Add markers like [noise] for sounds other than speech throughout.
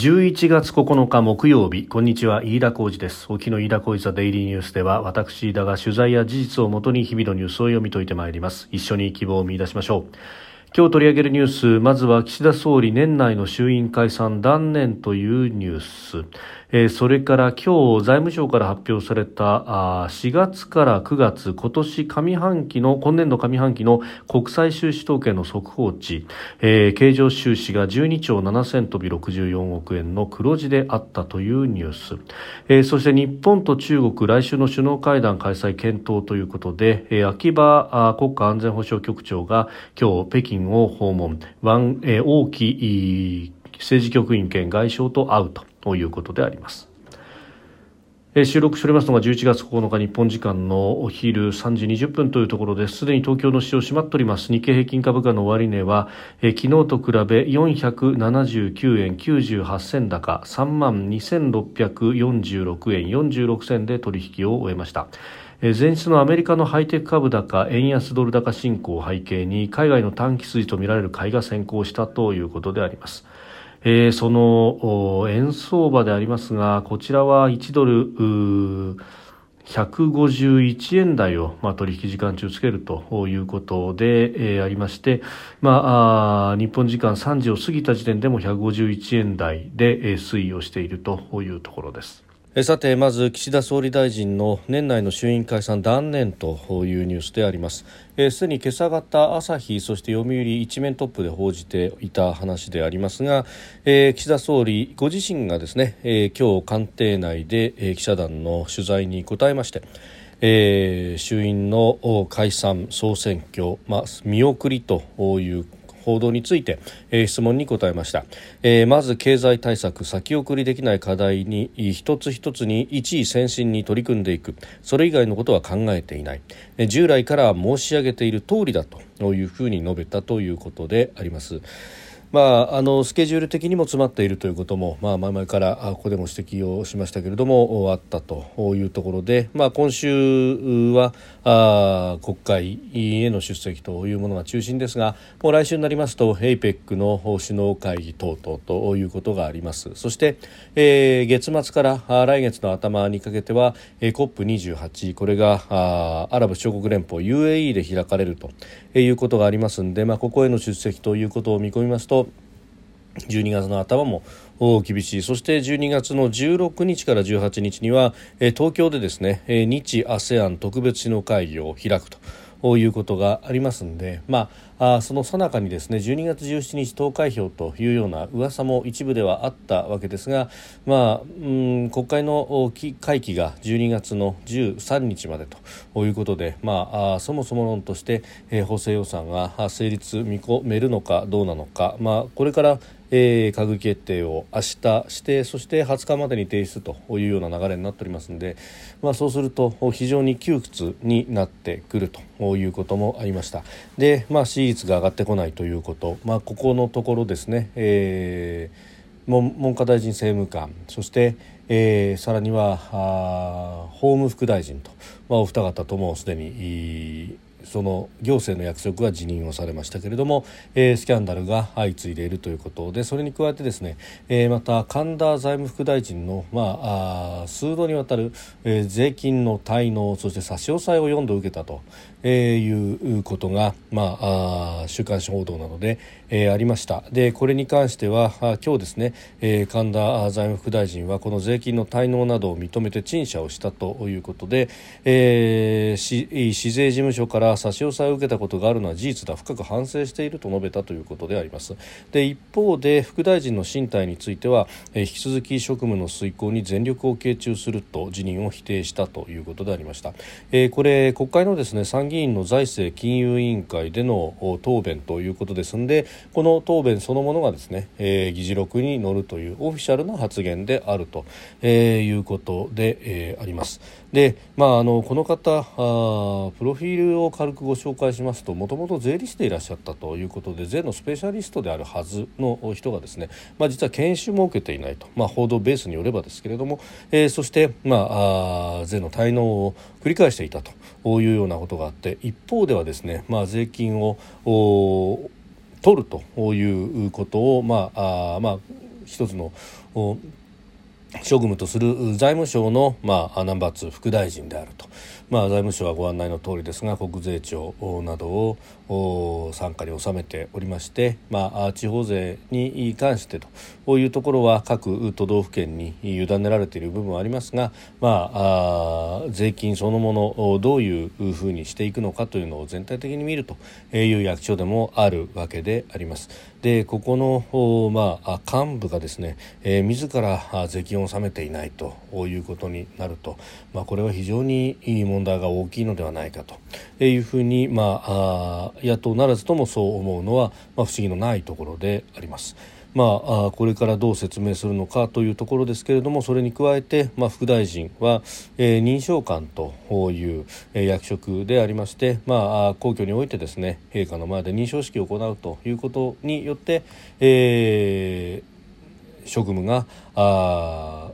11月9日木曜日。こんにちは。飯田浩二です。沖の飯田浩二ザデイリーニュースでは私飯田が取材や事実をもとに日々のニュースを読み解いてまいります。一緒に希望を見出しましょう。今日取り上げるニュースまずは岸田総理年内の衆院解散断念というニュース。えー、それから今日財務省から発表されたあ4月から9月今年上半期の今年度上半期の国際収支統計の速報値、えー、経常収支が12兆7000飛び64億円の黒字であったというニュース、えー、そして日本と中国来週の首脳会談開催検討ということで、えー、秋葉国家安全保障局長が今日北京を訪問、えー、王毅政治局員兼外相と会うとということであります。収録しておりますのが11月9日日本時間のお昼3時20分というところです。すでに東京の市場閉まっております。日経平均株価の終値はえ昨日と比べ479円98銭高3万2646円46銭で取引を終えました。前日のアメリカのハイテク株高円安ドル高進行を背景に海外の短期筋とみられる買いが先行したということでありますえー、その円相場でありますがこちらは1ドル151円台を、まあ、取引時間中つけるということで、えー、ありまして、まあ、日本時間3時を過ぎた時点でも151円台で、えー、推移をしているというところです。さてまず岸田総理大臣の年内の衆院解散断念というニュースであります。すで、に今朝方朝日そして読売一面トップで報じていた話でありますが、えー、岸田総理ご自身がですね、えー、今日官邸内で、えー、記者団の取材に答えましてえー、衆院の解散総選挙、まあ、見送りという報道について、えー、質問に答えました、えー、まず経済対策先送りできない課題に一つ一つに一位先進に取り組んでいく。それ以外のことは考えていない、え、従来から申し上げている通りだというふうに述べたということであります。まあ、あのスケジュール的にも詰まっているということも、まあ、前々からここでも指摘をしましたけれどもあったというところで、まあ、今週はあ国会への出席というものが中心ですがもう来週になりますと APEC の首脳会議等々ということがあります。そして、えー、月末から来月の頭にかけては、えー、COP28 これがあアラブ首長国連邦 UAE で開かれるということがありますので、まあ、ここへの出席ということを見込みますと12月の頭も厳しいそして12月の16日から18日には東京でですね日 ASEAN 特別首脳会議を開くと。いうことがありますので、まあ、あその最中にですね12月17日投開票というような噂も一部ではあったわけですが、まあ、うん国会の会期が12月の13日までということで、まあ、あそもそも論として、えー、補正予算が成立見込めるのかどうなのか、まあ、これからえー、閣議決定を明日してそして20日までに提出というような流れになっておりますので、まあ、そうすると非常に窮屈になってくるということもありました。で、まあ、率が上がってこないということ、まあ、ここのところですね、えー、文科大臣政務官。そして、えー、さらには法務副大臣と、まあ、お二方ともすでにその行政の役職が辞任をされましたけれども、えー、スキャンダルが相次いでいるということでそれに加えてですね、えー、また神田財務副大臣の、まあ、あ数度にわたる、えー、税金の滞納そして差し押さえを4度受けたと、えー、いうことが、まあ、あ週刊誌報道などで、えー、ありました。でこれに関しては今日ですね、えー、神田財務副大臣はこの税金の滞納などを認めて陳謝をしたということで、えー、市税事務所から差し押さえを受けたことがあるのは事実だ。深く反省していると述べたということであります。で一方で副大臣の進退については、えー、引き続き職務の遂行に全力を傾注すると辞任を否定したということでありました、えー、これ国会のですね参議院の財政金融委員会での答弁ということですのでこの答弁そのものがですね、えー、議事録に載るというオフィシャルな発言であると、えー、いうことで、えー、あります。で、まあ、あのこの方あプロフィールを軽くご紹介しますともともと税理士でいらっしゃったということで税のスペシャリストであるはずの人がですね、まあ、実は研修も受けていないと、まあ、報道ベースによればですけれども、えー、そして、まあ、あ税の滞納を繰り返していたというようなことがあって一方ではですね、まあ、税金を取るということを、まああまあ、一つの職務とする財務省の、まあ、ナンバー2副大臣であると、まあ、財務省はご案内の通りですが国税庁などを傘下に収めておりまして、まあ、地方税に関してというところは各都道府県に委ねられている部分はありますが、まあ、税金そのものをどういうふうにしていくのかというのを全体的に見るという役所でもあるわけであります。でここの、まあ、幹部がですね、えー、自ら税金を納めていないということになると、まあ、これは非常に問題が大きいのではないかというふうに、まあ、野党ならずともそう思うのは、まあ、不思議のないところであります。まあ、これからどう説明するのかというところですけれどもそれに加えて、まあ、副大臣は、えー、認証官という、役職でありまして、まあ、皇居においてですね陛下の前で認証式を行うということによって、えー、職務があ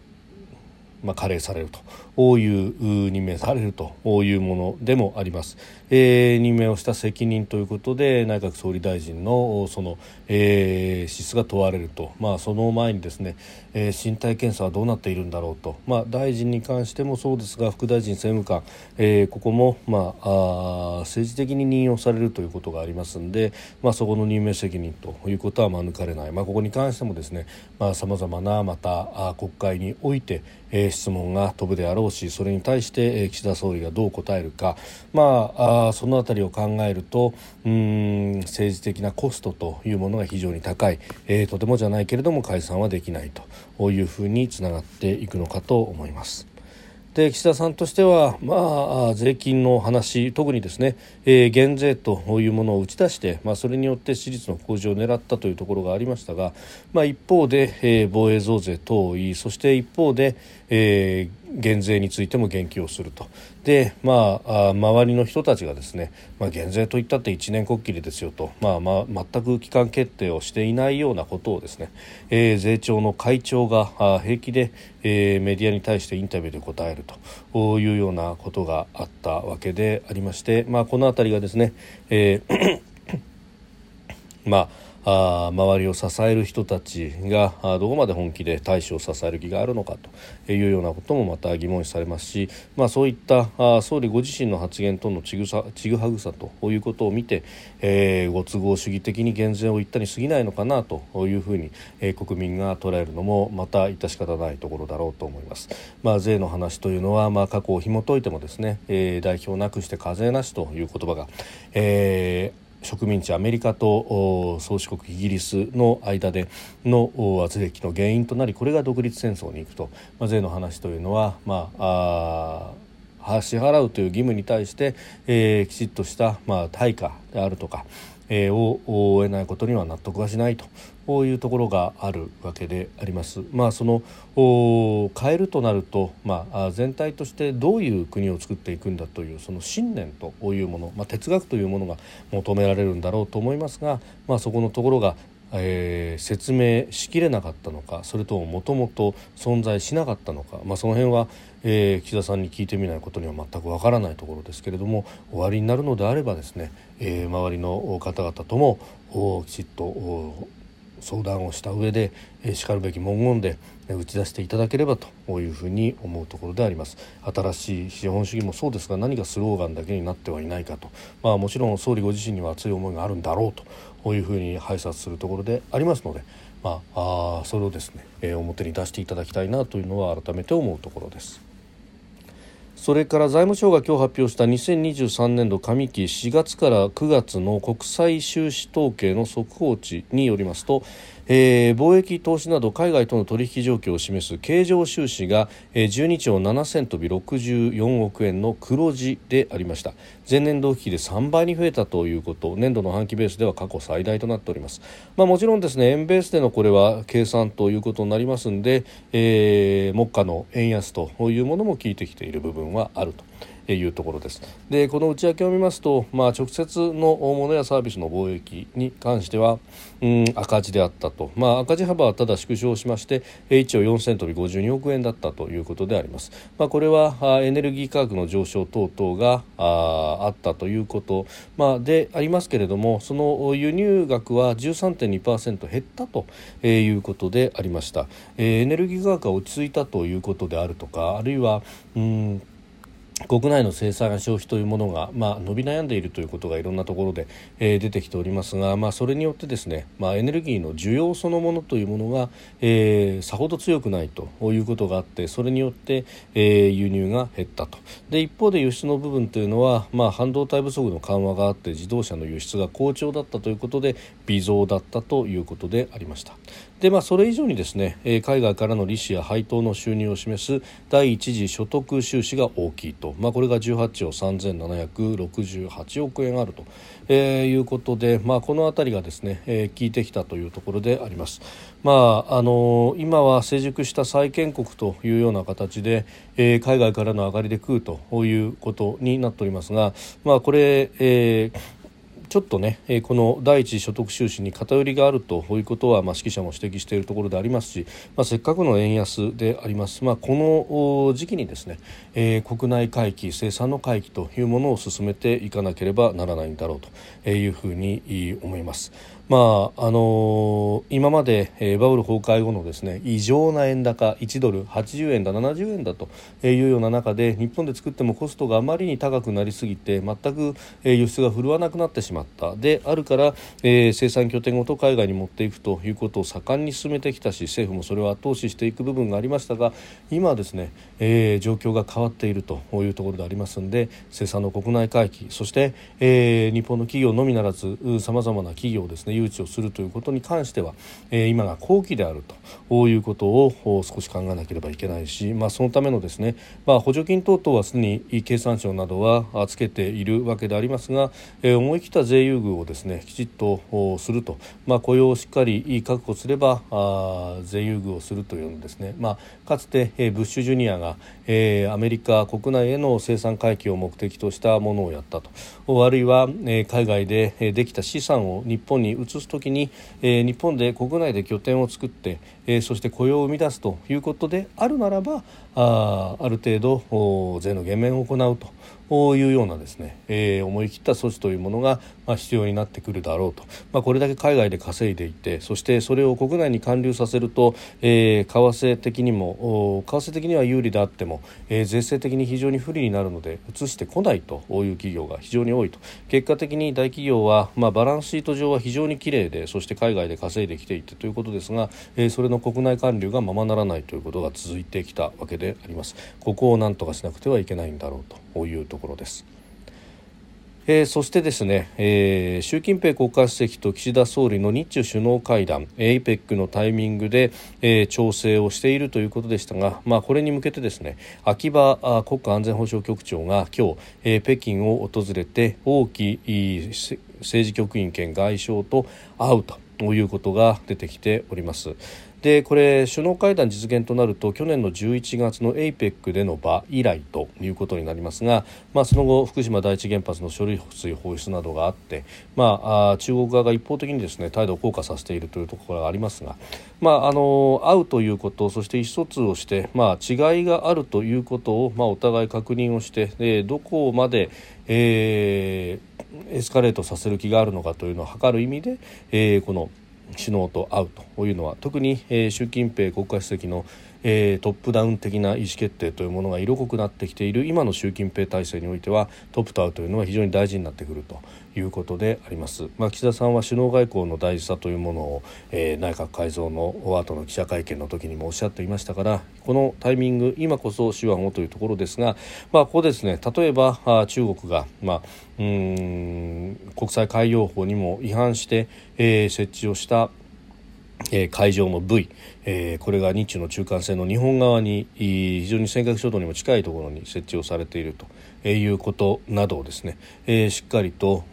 まあ、加齢されると。いう任命されるというものでもあります。えー、任命をした責任ということで内閣総理大臣のその、えー、資質が問われると、まあ、その前にですね、えー、身体検査はどうなっているんだろうと、まあ、大臣に関してもそうですが副大臣政務官、えー、ここも、まあ、あ政治的に任用されるということがありますので、まあ、そこの任命責任ということは免れない、まあ、ここに関してもですねさまざ、まなまた国会において、えー、質問が飛ぶであろうしそれに対して、岸田総理がどう答えるか、まあ、あその辺りを考えるとうん政治的なコストというものが非常に高い、えー、とてもじゃないけれども解散はできないというふうにつながっていくのかと思います。で岸田さんとしては、まあ、税金の話特にですね、えー、減税というものを打ち出して、まあ、それによって支持率の向上を狙ったというところがありましたが、まあ、一方で、えー、防衛増税等を言いそして一方で、えー減税についても言及をすると。で、まあ、周りの人たちがですね、まあ、減税といったって一年こっきりですよと、まあまあ、全く期間決定をしていないようなことをですね、えー、税調の会長があ平気で、えー、メディアに対してインタビューで答える。というようなことがあったわけでありまして、まあ、この辺りがですね、えー [coughs] まああ周りを支える人たちがどこまで本気で大使を支える気があるのかというようなこともまた疑問視されますし、まあ、そういったあ総理ご自身の発言とのちぐさちぐはぐさということを見て、えー、ご都合主義的に減税を言ったに過ぎないのかなというふうに、えー、国民が捉えるのもまた致し方ないところだろうと思います。まあ、税の話というのは、まあ、過去を紐解いてもですね、えー、代表なくして課税なしという言葉が、えー植民地アメリカと宗主国イギリスの間での圧力の原因となりこれが独立戦争に行くと、まあ、税の話というのは、まああ支払うという義務に対して、えー、きちっとした、まあ、対価であるとか、えー、を得ないことには納得はしないとこういうところがあるわけであります。まあ、その変えるとなると、まあ、全体としてどういう国を作っていくんだというその信念というもの、まあ、哲学というものが求められるんだろうと思いますが、まあ、そこのところがえー、説明しきれなかったのかそれとももともと存在しなかったのか、まあ、その辺は、えー、岸田さんに聞いてみないことには全くわからないところですけれども終わりになるのであればですね、えー、周りの方々ともきちっと相談をした上で、えー、しかるべき文言で打ち出していただければというふうに思うところであります。新しい資本主義もそうですが何かスローガンだけになってはいないかと、まあ、もちろん総理ご自身には熱い思いがあるんだろうとこういうふうに拝察するところでありますので、まあ、あそれをですね、えー、表に出していただきたいなというのは改めて思うところです。それから財務省が今日発表した2023年度上期4月から9月の国際収支統計の速報値によりますとえー、貿易投資など海外との取引状況を示す経常収支が、えー、12兆7000飛び64億円の黒字でありました。前年同期比で3倍に増えたということ年度の半期ベースでは過去最大となっております、まあ、もちろんですね円ベースでのこれは計算ということになりますので、えー、目下の円安というものも効いてきている部分はあると。いうところです。でこの内訳を見ますと、まあ、直接のものやサービスの貿易に関しては、うん、赤字であったと、まあ、赤字幅はただ縮小しまして1兆4000飛び52億円だったということであります、まあ、これはエネルギー価格の上昇等々がああったということ、まあ、でありますけれどもその輸入額は13.2%減ったということでありました、エネルギー価格が落ち着いたということであるとかあるいはうん国内の生産消費というものが、まあ、伸び悩んでいるということがいろんなところで、えー、出てきておりますが、まあ、それによってですね、まあ、エネルギーの需要そのものというものが、えー、さほど強くないということがあってそれによって、えー、輸入が減ったとで一方で輸出の部分というのは、まあ、半導体不足の緩和があって自動車の輸出が好調だったということで微増だったということでありました。でまあ、それ以上にですね、えー、海外からの利子や配当の収入を示す第一次所得収支が大きいと、まあ、これが18兆3768億円あると、えー、いうことで、まあ、この辺りがですね、えー、効いてきたというところであります。まああのー、今は成熟した債権国というような形で、えー、海外からの上がりで食うということになっておりますが、まあ、これ、えーちょっとね、えこの第一所得収支に偏りがあるということは、まあ、指揮者も指摘しているところでありますし、まあ、せっかくの円安であります、まあ、この時期にですね、え、国内回帰生産の回帰というものを進めていかなければならないんだろうというふうに思います。まああの、今まで、え、バブル崩壊後のですね異常な円高1ドル80円だ70円だというような中で日本で作ってもコストがあまりに高くなりすぎて全く、え、輸出が振るわなくなってしまった。であるから、えー、生産拠点ごと海外に持っていくということを盛んに進めてきたし政府もそれを後押ししていく部分がありましたが今はですね、えー、状況が変わっているというところでありますので生産の国内回帰そして、えー、日本の企業のみならずさまざまな企業ですね誘致をするということに関しては、えー、今が後期であるということを少し考えなければいけないし、まあ、そのためのですね、まあ、補助金等々はすでに経産省などはつけているわけでありますが、えー、思い切った税優遇をですねきちっとすると、まあ、雇用をしっかり確保すればあ税優遇をするというのですね、まあ、かつて、えー、ブッシュジュニアが、えー、アメリカ国内への生産回帰を目的としたものをやったと。あるいは、えー、海外でできた資産を日本に移す時に、えー、日本で国内で拠点を作って、えー、そして雇用を生み出すということであるならばあある程度税の減免を行うと。いうようなですね、えー、思い切った措置というものが、まあ、必要になってくるだろうと、まあ、これだけ海外で稼いでいてそしてそれを国内に還流させると、えー、為替的にも為替的には有利であっても、えー、税制的に非常に不利になるので移してこないという企業が非常に多いと。結果的に大企業は、まあ、バランスシート上は非常にきれいでそして海外で稼いできていてということですが、えー、それの国内還流がままならないということが続いてきたわけであります。ここを何とかしなくてはいけないんだろうというとところです。えー、そしてですね、えー、習近平国家主席と岸田総理の日中首脳会談 APEC のタイミングで、えー、調整をしているということでしたが、まあ、これに向けてですね秋葉国家安全保障局長が今日、え、北京を訪れて王毅政治局員兼外相と会うということが出てきております。でこれ首脳会談実現となると去年の11月の APEC での場以来ということになりますが、まあ、その後福島第一原発の処理水放出などがあって、まあ、あ中国側が一方的にですね態度を硬化させているというところがありますが、まあ、あの会うということそして意思疎通をして、まあ、違いがあるということを、まあ、お互い確認をしてでどこまで、えー、エスカレートさせる気があるのかというのを図る意味で、えー、この首脳と会うというのは特に、えー、習近平国家主席の、えー、トップダウン的な意思決定というものが色濃くなってきている今の習近平体制においてはトップと会うというのは非常に大事になってくるということであります、まあ、岸田さんは首脳外交の大事さというものを、えー、内閣改造の後の記者会見の時にもおっしゃっていましたからこのタイミング今こそ手腕をというところですが、まあ、ここですね例えばあ中国が、まあ、うん国際海洋法にも違反して、えー、設置をしたえー、会場の部位、え、これが日中の中間線の日本側に非常に尖閣諸島にも近いところに設置をされているということなどをですね、え、しっかりと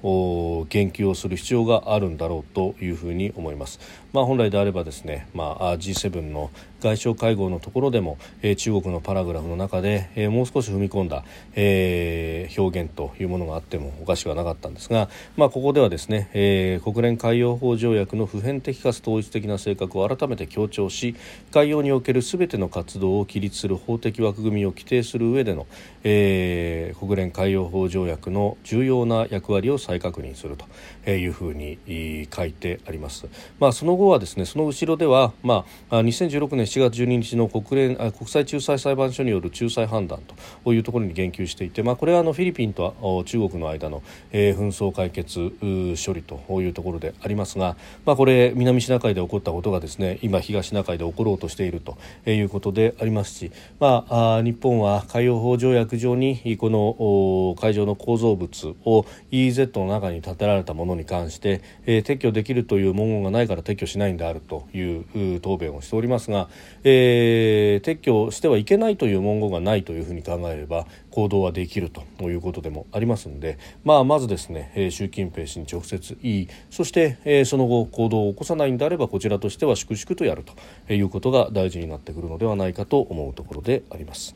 言及をする必要があるんだろうというふうに思います。まあ、本来であればですね、まあ、G7 の外相会合のところでも、えー、中国のパラグラフの中で、えー、もう少し踏み込んだ、えー、表現というものがあってもおかしくはなかったんですが、まあ、ここではですね、えー、国連海洋法条約の普遍的かつ統一的な性格を改めて強調し海洋におけるすべての活動を規律する法的枠組みを規定する上での、えー、国連海洋法条約の重要な役割を再確認するというふうに書いてあります。まあ、その後はですねその後ろでは、まあ、2016年7月12日の国連国際仲裁裁判所による仲裁判断というところに言及していて、まあ、これはあのフィリピンと中国の間の、えー、紛争解決処理というところでありますが、まあ、これ南シナ海で起こったことがですね今東シナ海で起ころうとしているということでありますし、まあ、日本は海洋法条約上にこの海上の構造物を EEZ の中に建てられたものに関して、えー、撤去できるという文言がないから撤去しないんであるという答弁をしておりますが、えー、撤去してはいけないという文言がないというふうに考えれば行動はできるということでもありますので、まあ、まずですね、え習近平氏に直接言いそして、えその後行動を起こさないんであればこちらとしては粛々とやるということが大事になってくるのではないかと思うところであります。